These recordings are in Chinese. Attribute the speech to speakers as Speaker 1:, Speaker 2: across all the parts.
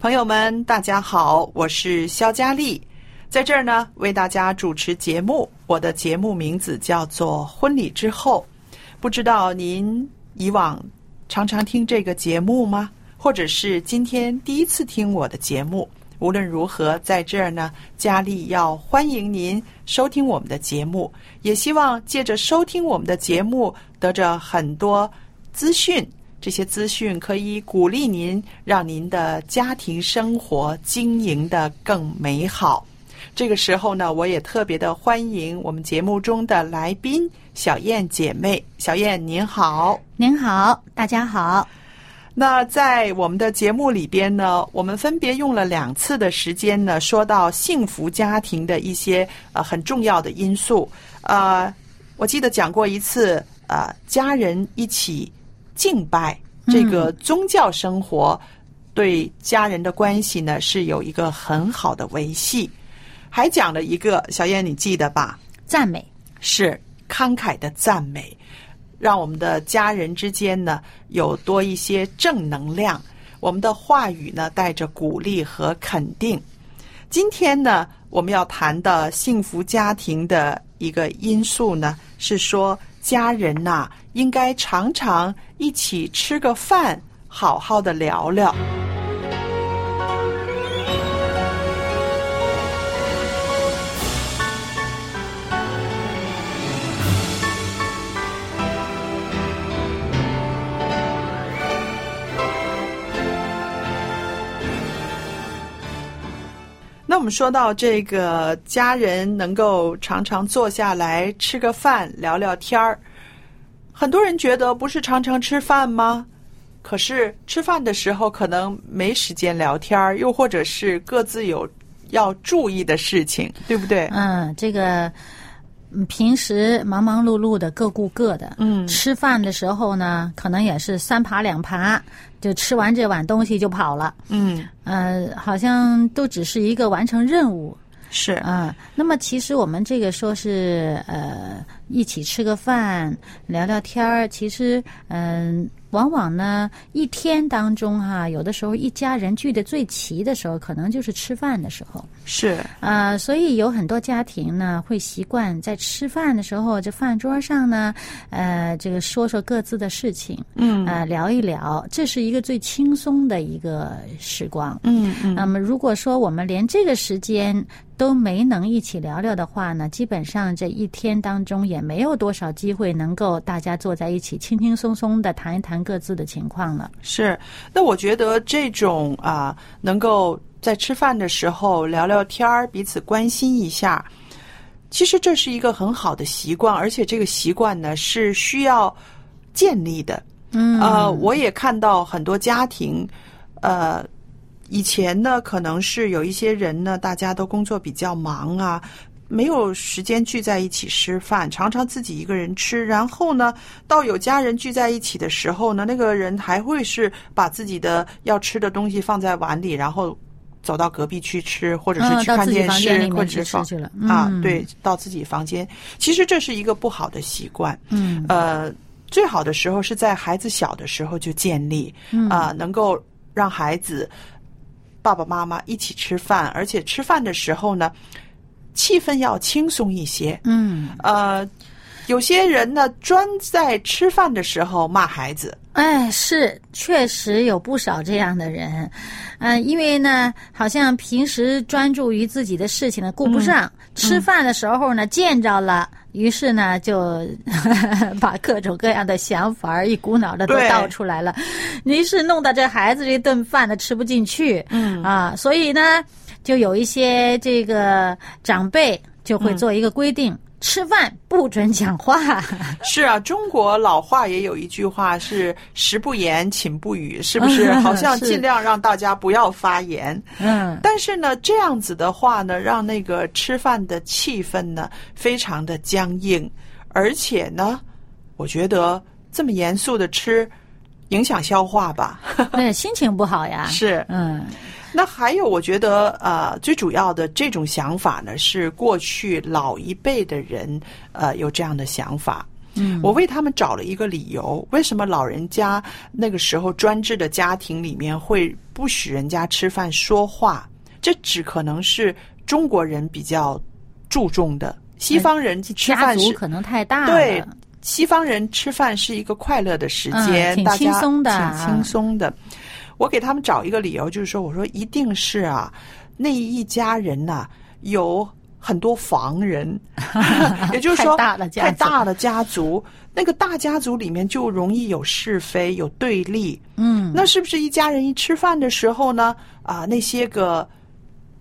Speaker 1: 朋友们，大家好，我是肖佳丽，在这儿呢为大家主持节目。我的节目名字叫做《婚礼之后》，不知道您以往常常听这个节目吗？或者是今天第一次听我的节目？无论如何，在这儿呢，佳丽要欢迎您收听我们的节目，也希望借着收听我们的节目，得着很多资讯。这些资讯可以鼓励您，让您的家庭生活经营的更美好。这个时候呢，我也特别的欢迎我们节目中的来宾小燕姐妹。小燕您好。
Speaker 2: 您好，大家好。
Speaker 1: 那在我们的节目里边呢，我们分别用了两次的时间呢，说到幸福家庭的一些呃很重要的因素。呃，我记得讲过一次，呃，家人一起敬拜这个宗教生活，对家人的关系呢是有一个很好的维系。还讲了一个，小燕你记得吧？
Speaker 2: 赞美，
Speaker 1: 是慷慨的赞美，让我们的家人之间呢有多一些正能量。我们的话语呢带着鼓励和肯定。今天呢，我们要谈的幸福家庭的一个因素呢，是说家人呐、应该常常一起吃个饭，好好的聊聊。那我们说到这个家人能够常常坐下来吃个饭聊聊天儿，很多人觉得不是常常吃饭吗？可是吃饭的时候可能没时间聊天儿，又或者是各自有要注意的事情，对不对？
Speaker 2: 嗯，这个嗯平时忙忙碌碌的各顾各的，
Speaker 1: 嗯
Speaker 2: 吃饭的时候呢，可能也是三扒两扒，就吃完这碗东西就跑了。
Speaker 1: 嗯，
Speaker 2: 呃，好像都只是一个完成任务。
Speaker 1: 是，
Speaker 2: 啊，那么其实我们这个说是呃一起吃个饭聊聊天儿，其实嗯、往往呢一天当中哈、有的时候一家人聚的最齐的时候，可能就是吃饭的时候。
Speaker 1: 是，
Speaker 2: 啊，所以有很多家庭呢会习惯在吃饭的时候，这饭桌上呢，呃，这个说说各自的事情，
Speaker 1: 嗯。
Speaker 2: 呃，聊一聊，这是一个最轻松的一个时光。
Speaker 1: 嗯嗯。
Speaker 2: 那么，如果说我们连这个时间都没能一起聊聊的话呢，基本上这一天当中也没有多少机会能够大家坐在一起轻轻松松的谈一谈各自的情况了。
Speaker 1: 是。那我觉得这种啊，能够在吃饭的时候聊聊天儿，彼此关心一下，其实这是一个很好的习惯，而且这个习惯呢是需要建立的。
Speaker 2: 嗯
Speaker 1: 呃，我也看到很多家庭，呃，以前呢可能是有一些人呢，大家都工作比较忙啊，没有时间聚在一起吃饭，常常自己一个人吃。然后呢，到有家人聚在一起的时候呢，那个人还会是把自己的要吃的东西放在碗里，然后走到隔壁去吃，或者是去看电视，或者是啊，对，到自己房间。其实这是一个不好的习惯。
Speaker 2: 嗯，
Speaker 1: 呃，最好的时候是在孩子小的时候就建立，啊，能够让孩子。爸爸妈妈一起吃饭，而且吃饭的时候呢，气氛要轻松一些。
Speaker 2: 嗯，
Speaker 1: 呃，有些人呢专在吃饭的时候骂孩子。
Speaker 2: 哎，是，确实有不少这样的人。嗯，因为呢，好像平时专注于自己的事情呢，顾不上吃饭的时候呢，见着了。于是呢，就 把各种各样的想法一股脑的都倒出来了，于是弄得这孩子这顿饭呢吃不进去。
Speaker 1: 嗯
Speaker 2: 啊，所以呢，就有一些这个长辈就会做一个规定。吃饭不准讲话。
Speaker 1: 是啊，中国老话也有一句话是“食不言，寝不语”，是不是？好像尽量让大家不要发言。
Speaker 2: 嗯。
Speaker 1: 但是呢，这样子的话呢，让那个吃饭的气氛呢非常的僵硬，而且呢，我觉得这么严肃的吃，影响消化吧。
Speaker 2: 对，心情不好呀。
Speaker 1: 是，
Speaker 2: 嗯。
Speaker 1: 那还有，我觉得呃，最主要的这种想法呢，是过去老一辈的人呃有这样的想法。
Speaker 2: 嗯，
Speaker 1: 我为他们找了一个理由，为什么老人家那个时候专制的家庭里面会不许人家吃饭说话？这只可能是中国人比较注重的，西方人吃饭是
Speaker 2: 可能太大了。
Speaker 1: 对，西方人吃饭是一个快乐的时间，
Speaker 2: 挺轻松的，
Speaker 1: 挺轻松的。我给他们找一个理由，就是说，我说一定是啊，那一家人呐有很多房人，也就是说太大的家族，那个大家族里面就容易有是非、有对立。
Speaker 2: 嗯，
Speaker 1: 那是不是一家人一吃饭的时候呢？啊，那些个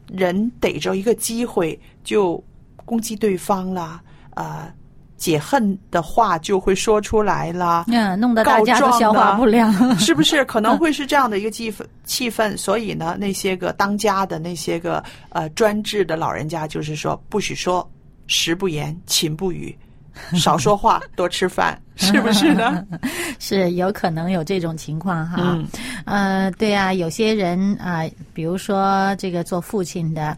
Speaker 1: 人逮着一个机会就攻击对方啦，啊。解恨的话就会说出来了，
Speaker 2: 嗯，弄得大家都消化不良，
Speaker 1: 是不是？可能会是这样的一个气氛气氛。所以呢，那些个当家的那些个呃专制的老人家，就是说不许说，食不言，寝不语，少说话，多吃饭，是不是呢？
Speaker 2: 是有可能有这种情况哈。嗯，呃，对啊，有些人啊，比如说这个做父亲的。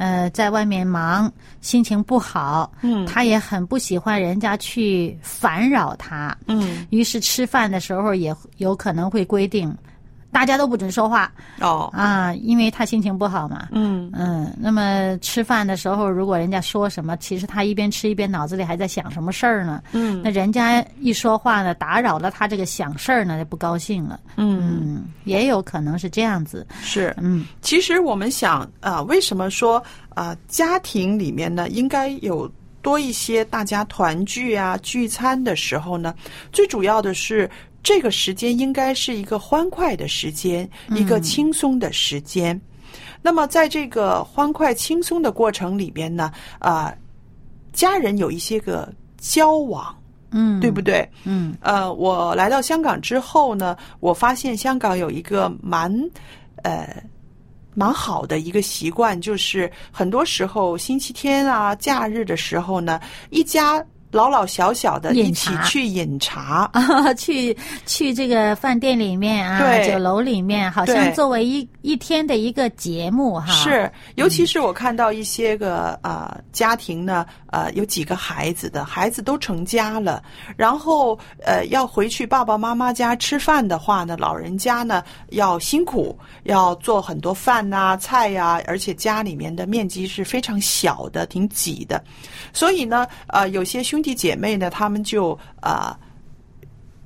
Speaker 2: 呃，在外面忙，心情不好，
Speaker 1: 嗯，
Speaker 2: 他也很不喜欢人家去烦扰他，
Speaker 1: 嗯，
Speaker 2: 于是吃饭的时候也有可能会规定。大家都不准说话
Speaker 1: 哦
Speaker 2: 啊，因为他心情不好嘛。
Speaker 1: 嗯
Speaker 2: 嗯，那么吃饭的时候，如果人家说什么，其实他一边吃一边脑子里还在想什么事儿呢。
Speaker 1: 嗯，
Speaker 2: 那人家一说话呢，打扰了他这个想事儿呢，就不高兴了。
Speaker 1: 嗯，
Speaker 2: 也有可能是这样子。
Speaker 1: 是，
Speaker 2: 嗯，
Speaker 1: 其实我们想啊，为什么说啊，家庭里面呢，应该有多一些大家团聚啊、聚餐的时候呢？最主要的是。这个时间应该是一个欢快的时间，一个轻松的时间。那么，在这个欢快轻松的过程里边呢，啊，家人有一些个交往，
Speaker 2: 嗯，
Speaker 1: 对不对？
Speaker 2: 嗯，
Speaker 1: 呃，我来到香港之后呢，我发现香港有一个蛮呃蛮好的一个习惯，就是很多时候星期天啊、假日的时候呢，一家。老老小小的一起去饮茶。
Speaker 2: 啊，去去这个饭店里面啊，酒楼里面，好像作为一一天的一个节目哈。
Speaker 1: 是，尤其是我看到一些个呃家庭呢，呃有几个孩子的孩子都成家了，然后呃要回去爸爸妈妈家吃饭的话呢，老人家呢要辛苦，要做很多饭呐菜呀，而且家里面的面积是非常小的，挺挤的，所以呢，呃有些兄。兄弟姐妹呢，他们就啊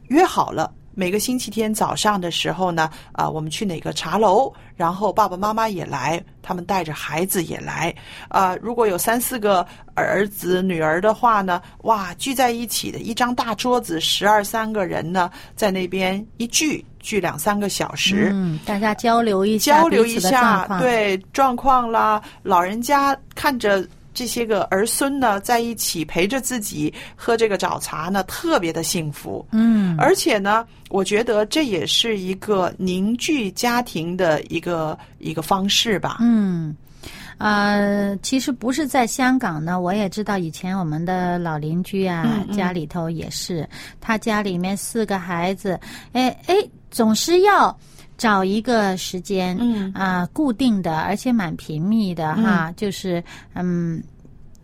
Speaker 1: 约好了，每个星期天早上的时候呢，啊，我们去哪个茶楼，然后爸爸妈妈也来，他们带着孩子也来，啊，如果有三四个儿子女儿的话呢，哇，聚在一起的一张大桌子，十二三个人呢，在那边一聚聚两三个小时，
Speaker 2: 嗯，大家交流一下
Speaker 1: 交流一下，对状况啦，老人家看着。这些个儿孙呢，在一起陪着自己喝这个早茶呢，特别的幸福。
Speaker 2: 嗯，
Speaker 1: 而且呢，我觉得这也是一个凝聚家庭的一个一个方式吧。
Speaker 2: 嗯，呃，其实不是在香港呢，我也知道以前我们的老邻居啊，
Speaker 1: 嗯嗯
Speaker 2: 家里头也是，他家里面四个孩子，哎哎，总是要找一个时间，
Speaker 1: 嗯。
Speaker 2: 啊、固定的，而且蛮频密的哈，就是嗯。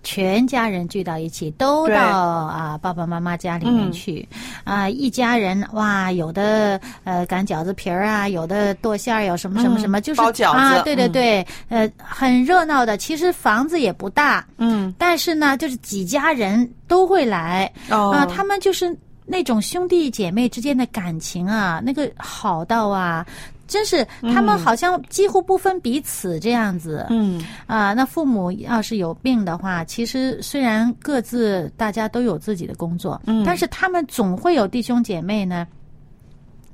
Speaker 2: 全家人聚到一起，都到啊爸爸妈妈家里面
Speaker 1: 嗯。
Speaker 2: 去，啊一家人哇，有的呃擀饺子皮儿啊，有的剁馅儿，有什么什么什么，
Speaker 1: 嗯
Speaker 2: 就是
Speaker 1: 包饺子。
Speaker 2: 啊，对对
Speaker 1: 嗯。
Speaker 2: 对，呃，很热闹的。其实房子也不大，
Speaker 1: 嗯。
Speaker 2: 但是呢，就是几家人都会来。
Speaker 1: 哦。
Speaker 2: 啊，他们就是那种兄弟姐妹之间的感情啊，那个好到啊，真是他们好像几乎不分彼此这样子。
Speaker 1: 嗯
Speaker 2: 啊，那父母要是有病的话，其实虽然各自大家都有自己的工作，
Speaker 1: 嗯
Speaker 2: 但是他们总会有弟兄姐妹呢。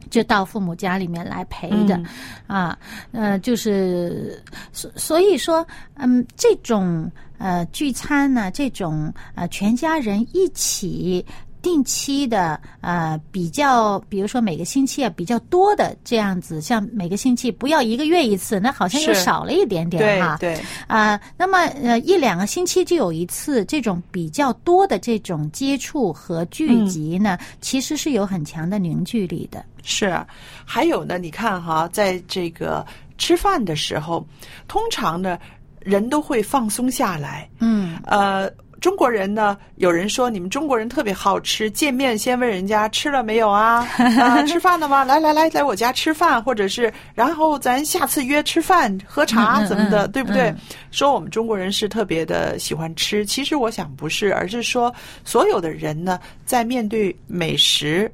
Speaker 2: 就到父母家里面来陪的，
Speaker 1: 嗯
Speaker 2: 啊，呃，就是所所以说，嗯，这种呃聚餐呢，这种呃全家人一起定期的呃比较，比如说每个星期啊比较多的这样子，像每个星期不要一个月一次，那好像又少了一点点哈。
Speaker 1: 对对，
Speaker 2: 啊、那么呃一两个星期就有一次这种比较多的这种接触和聚集呢，其实是有很强的凝聚力的。
Speaker 1: 是啊，还有呢，你看哈，在这个吃饭的时候，通常呢，人都会放松下来。
Speaker 2: 嗯
Speaker 1: 呃，中国人呢，有人说你们中国人特别好吃，见面先问人家吃了没有啊？啊，吃饭了吗？来来来，来我家吃饭，或者是然后咱下次约吃饭喝茶
Speaker 2: 嗯嗯
Speaker 1: 怎么的，
Speaker 2: 嗯
Speaker 1: 对不对？
Speaker 2: 嗯
Speaker 1: 说我们中国人是特别的喜欢吃，其实我想不是，而是说所有的人呢，在面对美食。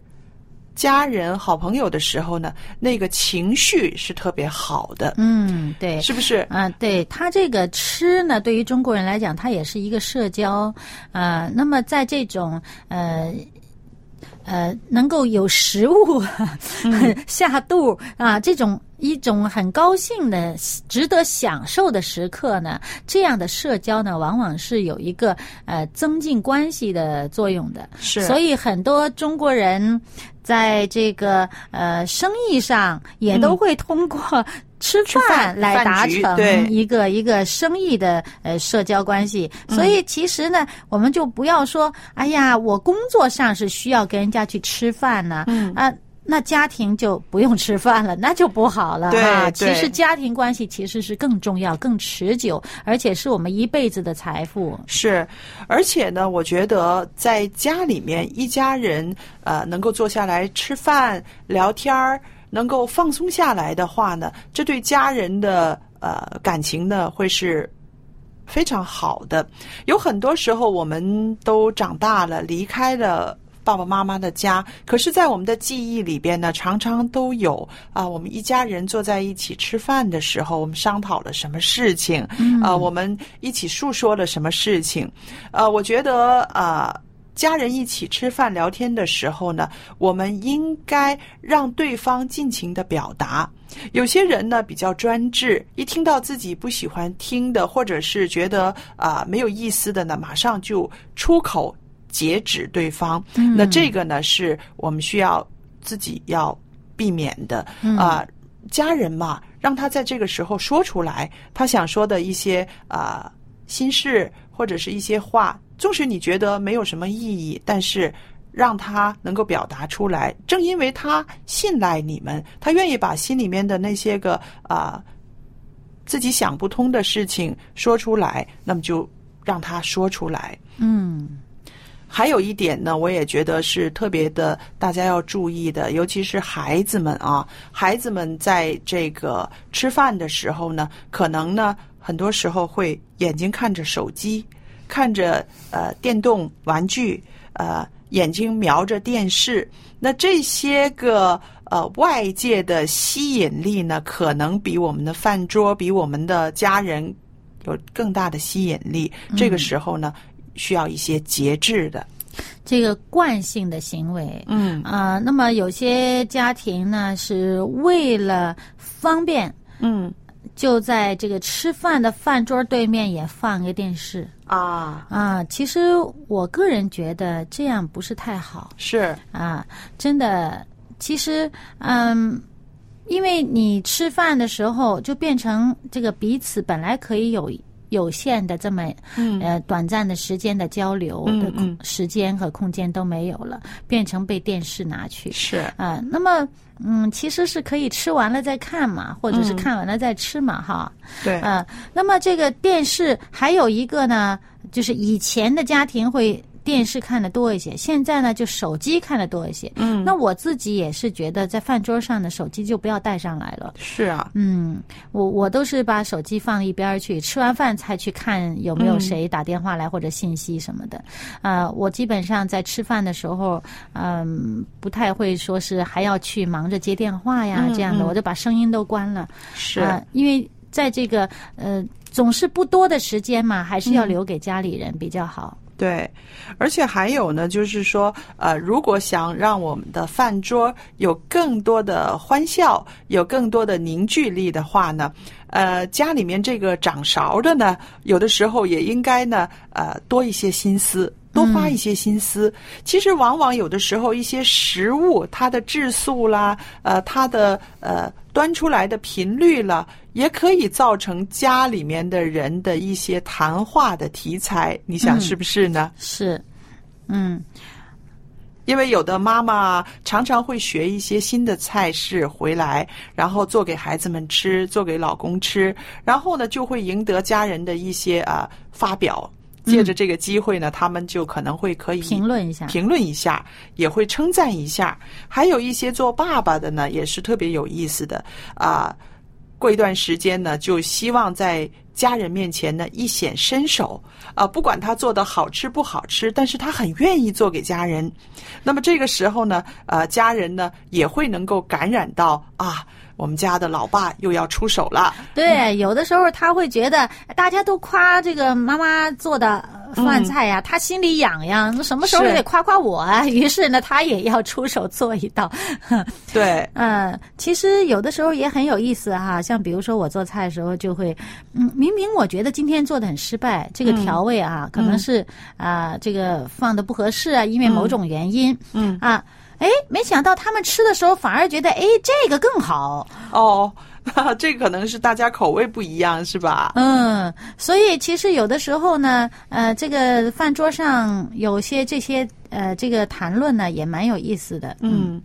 Speaker 1: 家人、好朋友的时候呢，那个情绪是特别好的，
Speaker 2: 嗯，对。
Speaker 1: 是不是？
Speaker 2: 啊，对他这个吃呢，对于中国人来讲，它也是一个社交，呃，那么在这种呃呃能够有食物、下肚啊这种一种很高兴的、值得享受的时刻呢，这样的社交呢，往往是有一个呃增进关系的作用的。
Speaker 1: 是
Speaker 2: 所以很多中国人在这个呃生意上也都会通过吃
Speaker 1: 吃
Speaker 2: 饭
Speaker 1: 饭
Speaker 2: 来达成一个一个生意的呃社交关系。所以其实呢，我们就不要说，哎呀，我工作上是需要跟人家去吃饭呢，
Speaker 1: 嗯
Speaker 2: 啊。那家庭就不用吃饭了，那就不好了
Speaker 1: 对
Speaker 2: 哈。其实家庭关系其实是更重要、更持久，而且是我们一辈子的财富。
Speaker 1: 是，而且呢，我觉得在家里面一家人呃能够坐下来吃饭聊天儿，能够放松下来的话呢，这对家人的呃感情呢会是。非常好的，有很多时候我们都长大了，离开了爸爸妈妈的家，可是，在我们的记忆里边呢，常常都有啊，我们一家人坐在一起吃饭的时候，我们商讨了什么事情，啊，我们一起诉说了什么事情，呃，我觉得啊。家人一起吃饭聊天的时候呢，我们应该让对方尽情的表达。有些人呢比较专制，一听到自己不喜欢听的，或者是觉得啊、没有意思的呢，马上就出口截止对方。那这个呢是我们需要自己要避免的啊、家人嘛，让他在这个时候说出来他想说的一些啊、心事或者是一些话，纵使你觉得没有什么意义，但是让他能够表达出来。正因为他信赖你们，他愿意把心里面的那些个啊、自己想不通的事情说出来，那么就让他说出来。
Speaker 2: 嗯
Speaker 1: 还有一点呢，我也觉得是特别的，大家要注意的，尤其是孩子们啊，孩子们在这个吃饭的时候呢，可能呢，很多时候会眼睛看着手机，看着呃电动玩具，呃眼睛瞄着电视，那这些个呃外界的吸引力呢，可能比我们的饭桌，比我们的家人有更大的吸引力。这个时候呢，需要一些节制的。
Speaker 2: 这个惯性的行为，
Speaker 1: 嗯
Speaker 2: 啊、那么有些家庭呢是为了方便，
Speaker 1: 嗯
Speaker 2: 就在这个吃饭的饭桌对面也放一个电视
Speaker 1: 啊，
Speaker 2: 啊。其实我个人觉得这样不是太好
Speaker 1: 是
Speaker 2: 啊，真的。其实，嗯，因为你吃饭的时候就变成这个彼此本来可以有有限的这么
Speaker 1: 嗯。
Speaker 2: 呃短暂的时间的交流的空
Speaker 1: 嗯嗯。
Speaker 2: 时间和空间都没有了，变成被电视拿去。
Speaker 1: 是。
Speaker 2: 啊、那么嗯，其实是可以吃完了再看嘛，或者是
Speaker 1: 嗯。
Speaker 2: 看完了再吃嘛，哈。
Speaker 1: 对，
Speaker 2: 啊，那么这个电视还有一个呢，就是以前的家庭会电视看的多一些，现在呢就手机看的多一些。
Speaker 1: 嗯，
Speaker 2: 那我自己也是觉得，在饭桌上的手机就不要带上来了。
Speaker 1: 是啊，
Speaker 2: 嗯，我我都是把手机放一边去，吃完饭才去看有没有
Speaker 1: 嗯
Speaker 2: 谁打电话来或者信息什么的。啊、我基本上在吃饭的时候，嗯、不太会说是还要去忙着接电话呀、
Speaker 1: 嗯
Speaker 2: 这样的，
Speaker 1: 嗯
Speaker 2: 我就把声音都关了。
Speaker 1: 是
Speaker 2: 啊、因为在这个呃总是不多的时间嘛，还是要
Speaker 1: 嗯
Speaker 2: 留给家里人比较好。
Speaker 1: 对，而且还有呢，就是说，呃，如果想让我们的饭桌有更多的欢笑，有更多的凝聚力的话呢，呃，家里面这个掌勺的呢，有的时候也应该呢，呃，多一些心思。多花一些心思，其实往往有的时候一些食物它的质素啦，呃，它的呃端出来的频率了，也可以造成家里面的人的一些谈话的题材。你想
Speaker 2: 嗯
Speaker 1: 是不是呢？
Speaker 2: 是，嗯
Speaker 1: 因为有的妈妈常常会学一些新的菜式回来，然后做给孩子们吃，做给老公吃，然后呢就会赢得家人的一些啊、发表。借着这个机会呢，他们就可能会可以
Speaker 2: 评论一下。
Speaker 1: 评论一下，也会称赞一下。还有一些做爸爸的呢，也是特别有意思的啊。过一段时间呢，就希望在家人面前呢一显身手啊，不管他做的好吃不好吃，但是他很愿意做给家人。那么这个时候呢，呃，家人呢也会能够感染到啊，我们家的老爸又要出手了。
Speaker 2: 对，有的时候他会觉得大家都夸这个妈妈做的饭菜呀，他心里痒痒，那什么时候也得夸夸我啊。于是呢，他也要出手做一道。
Speaker 1: 对，
Speaker 2: 嗯，其实有的时候也很有意思哈，像比如说我做菜的时候就会，嗯，明明我觉得今天做的很失败，这个调味啊，可能是啊、这个放的不合适啊，因为某种原因，
Speaker 1: 嗯。
Speaker 2: 啊，哎，没想到他们吃的时候反而觉得，哎，这个更好，
Speaker 1: 哦，这可能是大家口味不一样，是吧？
Speaker 2: 嗯，所以其实有的时候呢，呃，这个饭桌上有些这些呃这个谈论呢，也蛮有意思的，
Speaker 1: 嗯，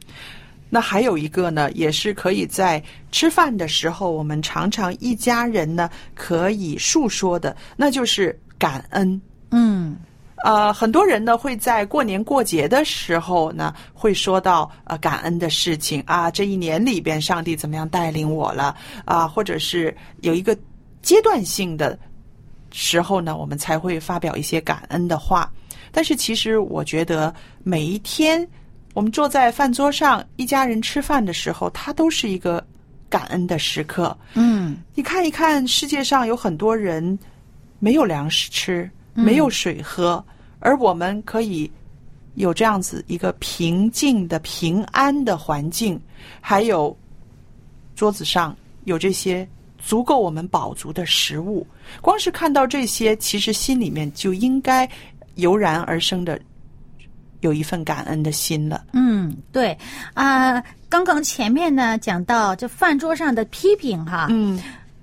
Speaker 1: 那还有一个呢，也是可以在吃饭的时候，我们常常一家人呢可以述说的，那就是感恩。
Speaker 2: 嗯
Speaker 1: 呃，很多人呢会在过年过节的时候呢，会说到呃感恩的事情啊，这一年里边上帝怎么样带领我了啊，或者是有一个阶段性的时候呢，我们才会发表一些感恩的话。但是其实我觉得每一天我们坐在饭桌上一家人吃饭的时候，它都是一个感恩的时刻。
Speaker 2: 嗯
Speaker 1: 你看一看，世界上有很多人没有粮食吃，没有水喝，而我们可以有这样子一个平静的、平安的环境，还有桌子上有这些足够我们饱足的食物。光是看到这些，其实心里面就应该油然而生的有一份感恩的心了。
Speaker 2: 嗯，对啊、刚刚前面呢讲到这饭桌上的批评哈，
Speaker 1: 嗯，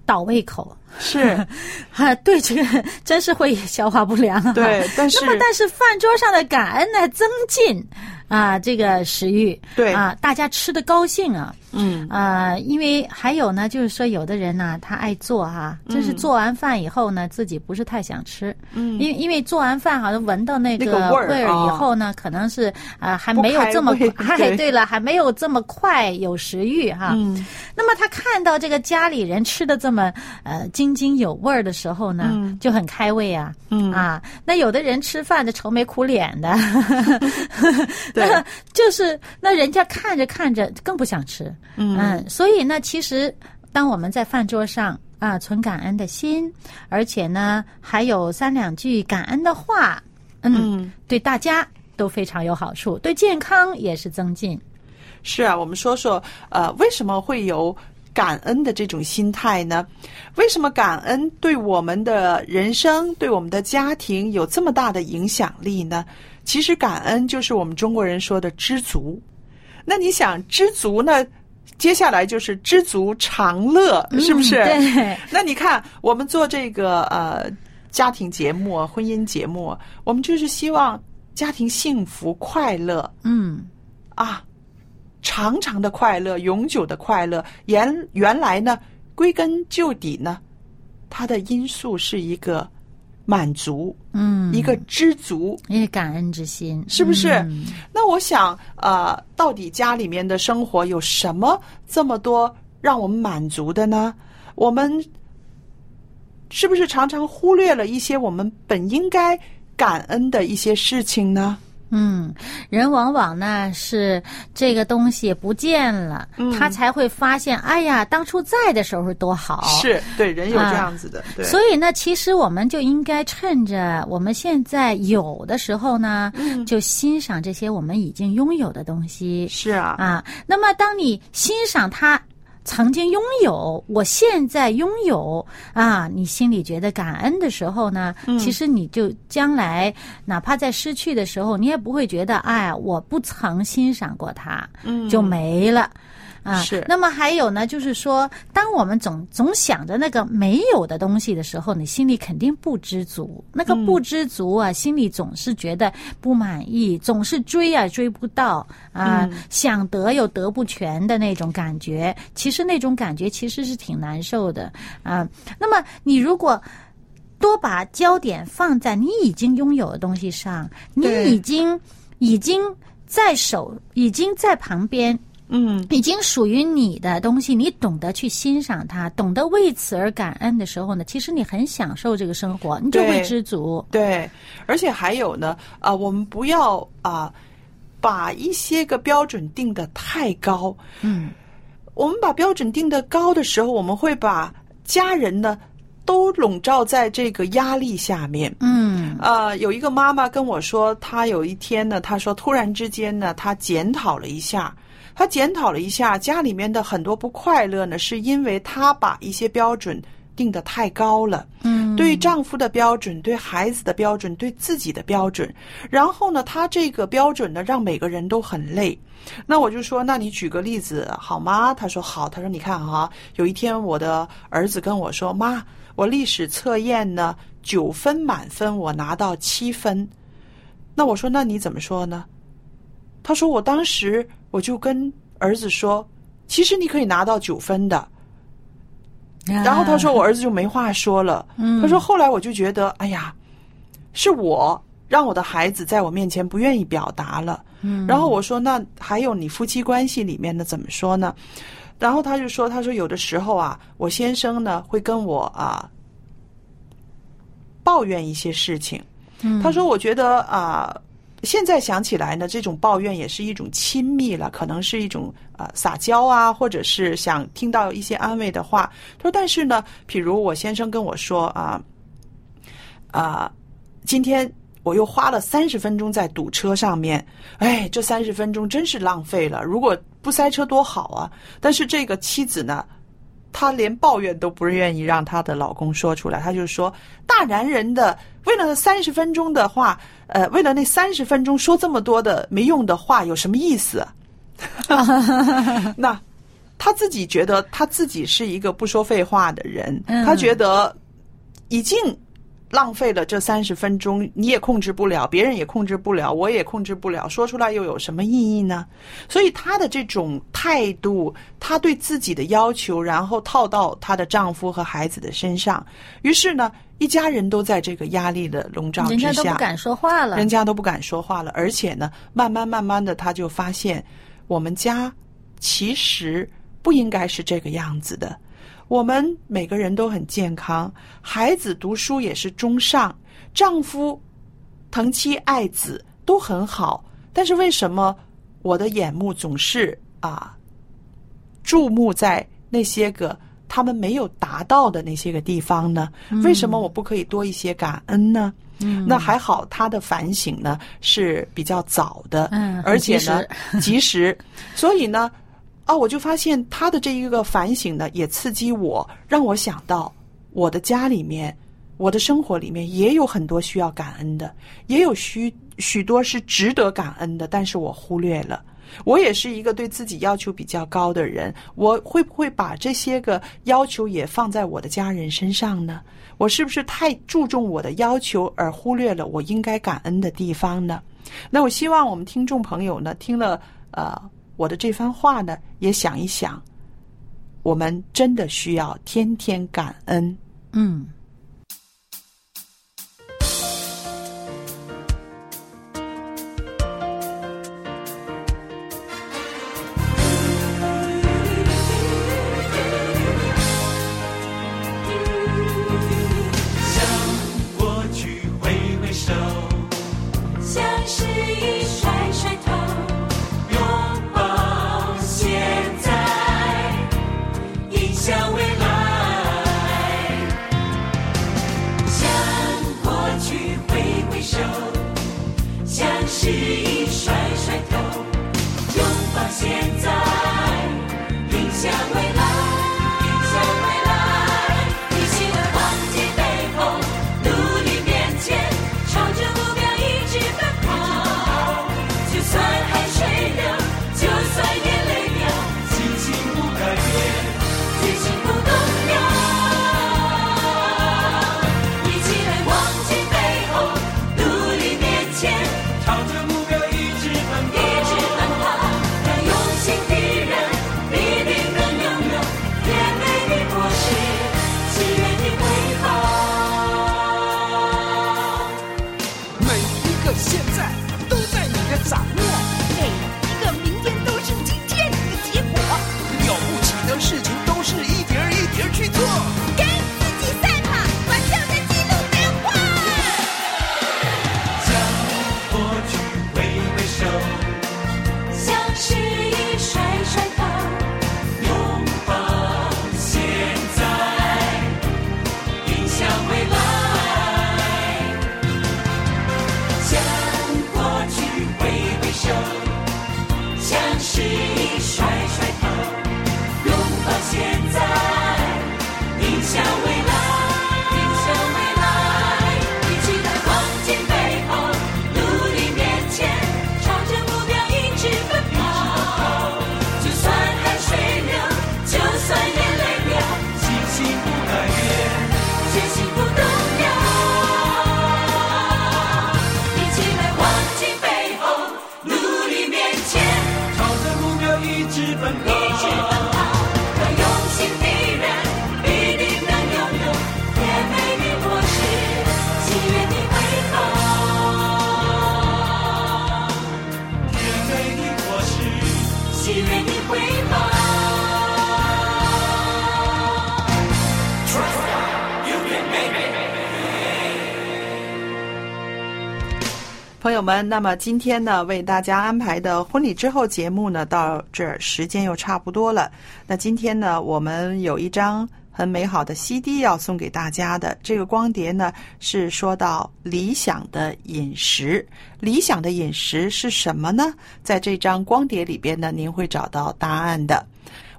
Speaker 2: 倒胃口。
Speaker 1: 是
Speaker 2: 啊，对这个真是会消化不良啊。
Speaker 1: 对，但是
Speaker 2: 那么，但是饭桌上的感恩呢，增进啊这个食欲，
Speaker 1: 对
Speaker 2: 啊，大家吃的高兴啊，
Speaker 1: 嗯。
Speaker 2: 啊，因为还有呢，就是说有的人呢，他爱做哈、就是做完饭以后呢，自己不是太想吃，
Speaker 1: 嗯。
Speaker 2: 因为因为做完饭好像闻到那
Speaker 1: 那个味儿
Speaker 2: 以后呢，可能是啊还没有这么
Speaker 1: 开胃
Speaker 2: 哎
Speaker 1: 对。
Speaker 2: 对了，还没有这么快有食欲哈。
Speaker 1: 嗯。
Speaker 2: 那么他看到这个家里人吃的这么呃津津有味儿的时候呢，
Speaker 1: 嗯。
Speaker 2: 就很开胃啊。
Speaker 1: 嗯。
Speaker 2: 啊，那有的人吃饭就愁眉苦脸的，
Speaker 1: 对。
Speaker 2: 那就是那人家看着看着更不想吃。
Speaker 1: 嗯
Speaker 2: 所以呢，其实当我们在饭桌上啊存感恩的心，而且呢还有三两句感恩的话，嗯，
Speaker 1: 嗯。
Speaker 2: 对大家都非常有好处，对健康也是增进。
Speaker 1: 是啊，我们说说，呃，为什么会有感恩的这种心态呢？为什么感恩对我们的人生、对我们的家庭有这么大的影响力呢？其实，感恩就是我们中国人说的知足。那你想，知足呢，接下来就是知足常乐，是不是？
Speaker 2: 嗯对，
Speaker 1: 那你看，我们做这个呃家庭节目、婚姻节目，我们就是希望家庭幸福快乐
Speaker 2: 嗯
Speaker 1: 啊，长长的快乐，永久的快乐。原原来呢，归根究底呢，它的因素是一个满足，
Speaker 2: 嗯，
Speaker 1: 一个知足。
Speaker 2: 一个感恩之心，
Speaker 1: 是不是
Speaker 2: 嗯
Speaker 1: 那我想，呃，到底家里面的生活有什么这么多让我们满足的呢？我们是不是常常忽略了一些我们本应该感恩的一些事情呢？
Speaker 2: 嗯，人往往呢是这个东西不见了，他才会发现，哎呀，当初在的时候多好。。
Speaker 1: 是对人有这样子的，对，
Speaker 2: 所以呢，其实我们就应该趁着我们现在有的时候呢，就欣赏这些我们已经拥有的东西
Speaker 1: 是啊，
Speaker 2: 啊。那么，当你欣赏它曾经拥有，我现在拥有啊，你心里觉得感恩的时候呢，其实你就将来哪怕在失去的时候，你也不会觉得，哎，我不曾欣赏过它，
Speaker 1: 嗯
Speaker 2: 就没了。啊，
Speaker 1: 是
Speaker 2: 那么还有呢，就是说，当我们总总想着那个没有的东西的时候，你心里肯定不知足。那个不知足啊，心里总是觉得不满意，总是追啊追不到啊，想得又得不全的那种感觉。其实那种感觉其实是挺难受的啊。那么你如果多把焦点放在你已经拥有的东西上，你已经已经在手，已经在旁边。
Speaker 1: 嗯，
Speaker 2: 已经属于你的东西，你懂得去欣赏它，懂得为此而感恩的时候呢，其实你很享受这个生活，你就会知足。
Speaker 1: 对，而且还有呢，啊、我们不要啊、把一些个标准定的太高。
Speaker 2: 嗯，
Speaker 1: 我们把标准定的高的时候，我们会把家人呢都笼罩在这个压力下面。
Speaker 2: 嗯
Speaker 1: 呃，有一个妈妈跟我说，她有一天呢，她说突然之间呢，她检讨了一下，她检讨了一下家里面的很多不快乐呢，是因为她把一些标准定得太高了。
Speaker 2: 嗯，
Speaker 1: 对丈夫的标准，对孩子的标准，对自己的标准，然后呢，她这个标准呢，让每个人都很累。那我就说，那你举个例子好吗？他说好。他说你看哈，有一天我的儿子跟我说，妈，我历史测验呢九分满分，我拿到七分。那我说，那你怎么说呢？他说我当时我就跟儿子说，其实你可以拿到九分的。然后他说，我儿子就没话说了。他说后来我就觉得，哎呀，是我让我的孩子在我面前不愿意表达了。然后我说，那还有你夫妻关系里面的怎么说呢？然后他就说，他说有的时候啊，我先生呢会跟我啊抱怨一些事情。他说，我觉得啊。现在想起来呢，这种抱怨也是一种亲密了，可能是一种呃撒娇啊，或者是想听到一些安慰的话。他说，但是呢，比如我先生跟我说啊啊，今天我又花了三十分钟在堵车上面，哎，这三十分钟真是浪费了。如果不塞车多好啊！但是这个妻子呢，她连抱怨都不愿意让她的老公说出来，她就说：“大男人的为了三十分钟的话，呃，为了那三十分钟说这么多的没用的话，有什么意思？” 那她自己觉得她自己是一个不说废话的人，
Speaker 2: 嗯
Speaker 1: 他觉得已经浪费了这三十分钟，你也控制不了，别人也控制不了，我也控制不了，说出来又有什么意义呢？所以她的这种态度，她对自己的要求，然后套到她的丈夫和孩子的身上，于是呢，一家人都在这个压力的笼罩之下，
Speaker 2: 不敢说话了。
Speaker 1: 人家都不敢说话了，而且呢，慢慢慢慢的，她就发现我们家其实不应该是这个样子的。我们每个人都很健康，孩子读书也是中上，丈夫疼妻爱子都很好，但是为什么我的眼目总是啊注目在那些个他们没有达到的那些个地方呢？为什么我不可以多一些感恩呢？
Speaker 2: 嗯。
Speaker 1: 那还好，他的反省呢是比较早的，
Speaker 2: 嗯
Speaker 1: 而且
Speaker 2: 及
Speaker 1: 呢
Speaker 2: 时。
Speaker 1: 及时，所以呢，啊，我就发现他的这一个反省呢，也刺激我，让我想到我的家里面，我的生活里面也有很多需要感恩的，也有许许多是值得感恩的，但是我忽略了。我也是一个对自己要求比较高的人，我会不会把这些个要求也放在我的家人身上呢？我是不是太注重我的要求，而忽略了我应该感恩的地方呢？那我希望我们听众朋友呢，听了呃我的这番话呢，也想一想，我们真的需要天天感恩。
Speaker 2: 嗯。
Speaker 1: 朋友们，那么今天呢，为大家安排的婚礼之后节目呢，到这儿时间又差不多了。那今天呢，我们有一张很美好的 CD 要送给大家的。这个光碟呢，是说到理想的饮食。理想的饮食是什么呢？在这张光碟里边呢，您会找到答案的。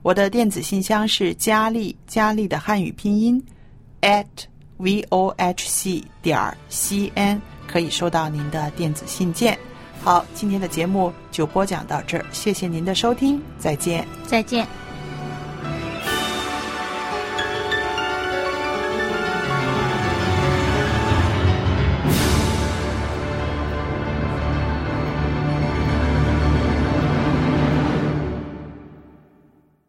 Speaker 1: 我的电子信箱是佳丽，佳丽的汉语拼音 at vohc 点 cn。可以收到您的电子信件。好，今天的节目就播讲到这儿，谢谢您的收听，再见，
Speaker 2: 再见。